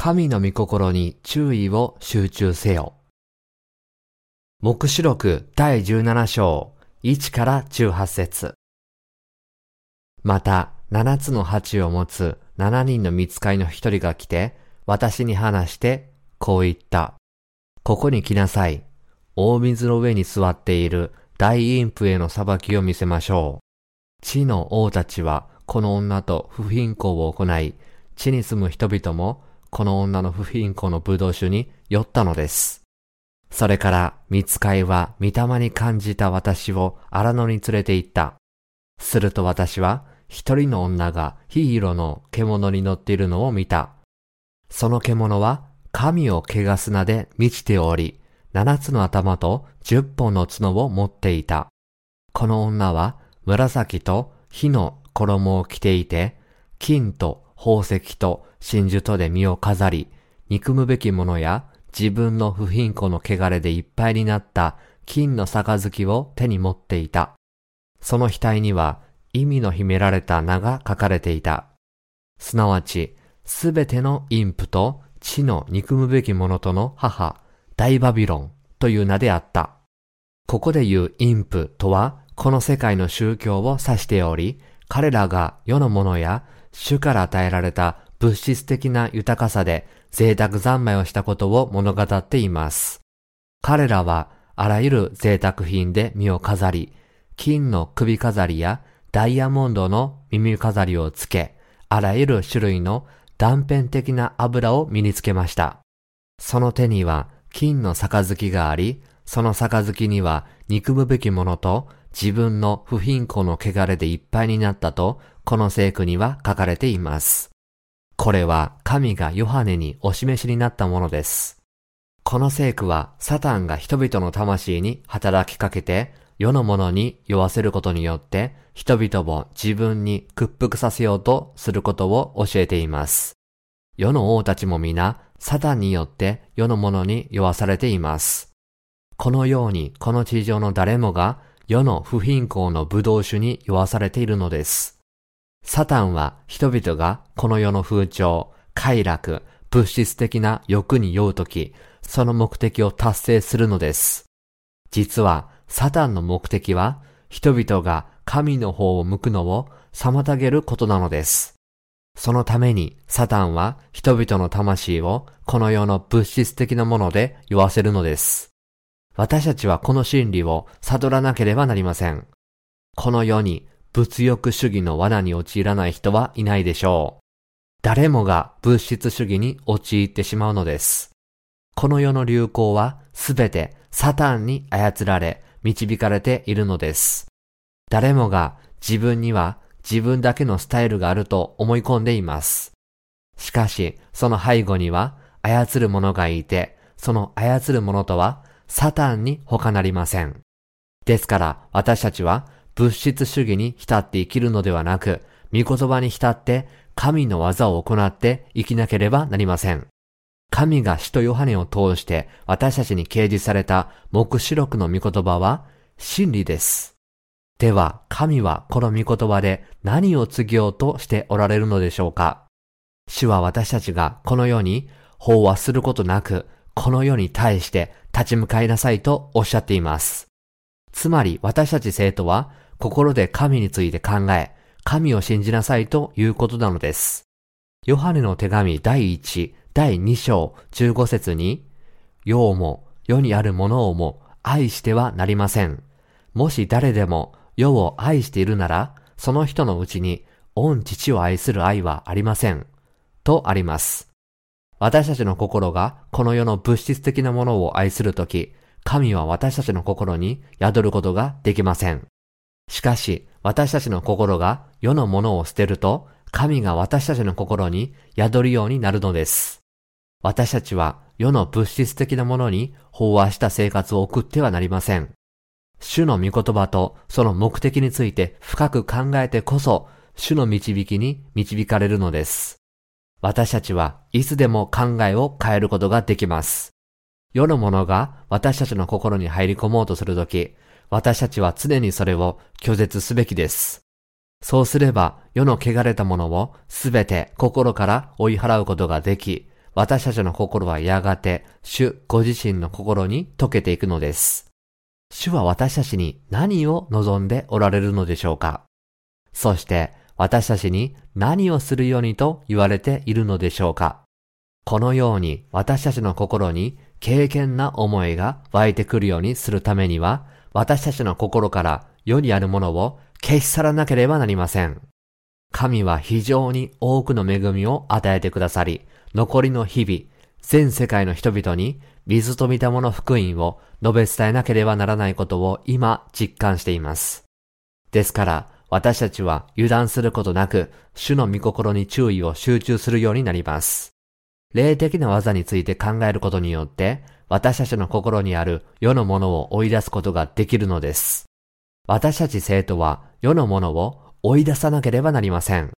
神の御心に注意を集中せよ。目視録第17章1から18節また、7つの鉢を持つ7人の見つかりの一人が来て、私に話して、こう言った。ここに来なさい。大水の上に座っている大陰譜への裁きを見せましょう。地の王たちはこの女と不貧困を行い、地に住む人々もこの女の不貧困の葡萄酒に酔ったのです。それから、見つかいは御霊に感じた私を荒野に連れて行った。すると私は、一人の女が火色の獣に乗っているのを見た。その獣は、神を汚す名で満ちており、七つの頭と十本の角を持っていた。この女は、紫と火の衣を着ていて、金と宝石と真珠とで身を飾り、憎むべきものや自分の不貧困の汚れでいっぱいになった金の杯を手に持っていた。その額には意味の秘められた名が書かれていた。すなわち、すべての陰譜と地の憎むべき者との母、大バビロンという名であった。ここで言う陰譜とは、この世界の宗教を指しており、彼らが世のものや主から与えられた物質的な豊かさで贅沢三昧をしたことを物語っています。彼らはあらゆる贅沢品で身を飾り、金の首飾りやダイヤモンドの耳飾りをつけ、あらゆる種類の断片的な油を身につけました。その手には金の杯があり、その杯には憎むべきものと自分の不貧困の汚れでいっぱいになったと、この聖句には書かれています。これは神がヨハネにお示しになったものです。この聖句はサタンが人々の魂に働きかけて世のものに酔わせることによって人々を自分に屈服させようとすることを教えています。世の王たちも皆サタンによって世のものに酔わされています。このようにこの地上の誰もが世の不貧困の葡萄酒に酔わされているのです。サタンは人々がこの世の風潮、快楽、物質的な欲に酔うとき、その目的を達成するのです。実は、サタンの目的は、人々が神の方を向くのを妨げることなのです。そのために、サタンは人々の魂をこの世の物質的なもので酔わせるのです。私たちはこの真理を悟らなければなりません。この世に物欲主義の罠に陥らない人はいないでしょう。誰もが物質主義に陥ってしまうのです。この世の流行はすべてサタンに操られ、導かれているのです。誰もが自分には自分だけのスタイルがあると思い込んでいます。しかし、その背後には操る者がいて、その操る者とはサタンに他なりません。ですから私たちは物質主義に浸って生きるのではなく、御言葉に浸って神の技を行って生きなければなりません。神が使徒ヨハネを通して私たちに掲示された目視録の御言葉は真理です。では、神はこの御言葉で何を告げようとしておられるのでしょうか主は私たちがこの世に飽和することなく、この世に対して立ち向かいなさいとおっしゃっています。つまり私たち生徒は心で神について考え、神を信じなさいということなのです。ヨハネの手紙第1、第2章15節に、世をも世にあるものをも愛してはなりません。もし誰でも世を愛しているなら、その人のうちに御父を愛する愛はありません。とあります。私たちの心がこの世の物質的なものを愛するとき、神は私たちの心に宿ることができません。しかし、私たちの心が世のものを捨てると、神が私たちの心に宿るようになるのです。私たちは世の物質的なものに飽和した生活を送ってはなりません。主の御言葉とその目的について深く考えてこそ、主の導きに導かれるのです。私たちはいつでも考えを変えることができます。世のものが私たちの心に入り込もうとするとき、私たちは常にそれを拒絶すべきです。そうすれば世の汚れたものをすべて心から追い払うことができ、私たちの心はやがて主ご自身の心に溶けていくのです。主は私たちに何を望んでおられるのでしょうかそして私たちに何をするようにと言われているのでしょうかこのように私たちの心に経験な思いが湧いてくるようにするためには私たちの心から世にあるものを消し去らなければなりません。神は非常に多くの恵みを与えてくださり、残りの日々、全世界の人々に水と見たもの福音を述べ伝えなければならないことを今実感しています。ですから、私たちは油断することなく、主の御心に注意を集中するようになります。霊的な技について考えることによって、私たちの心にある世のものを追い出すことができるのです。私たち生徒は世のものを追い出さなければなりません。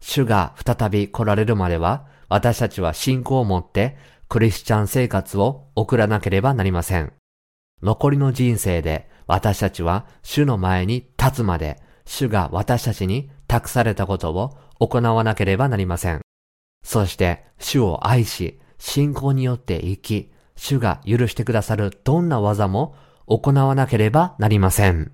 主が再び来られるまでは、私たちは信仰を持ってクリスチャン生活を送らなければなりません。残りの人生で私たちは主の前に立つまで、主が私たちに託されたことを行わなければなりません。そして主を愛し、信仰によって生き、主が許してくださるどんな技も行わなければなりません。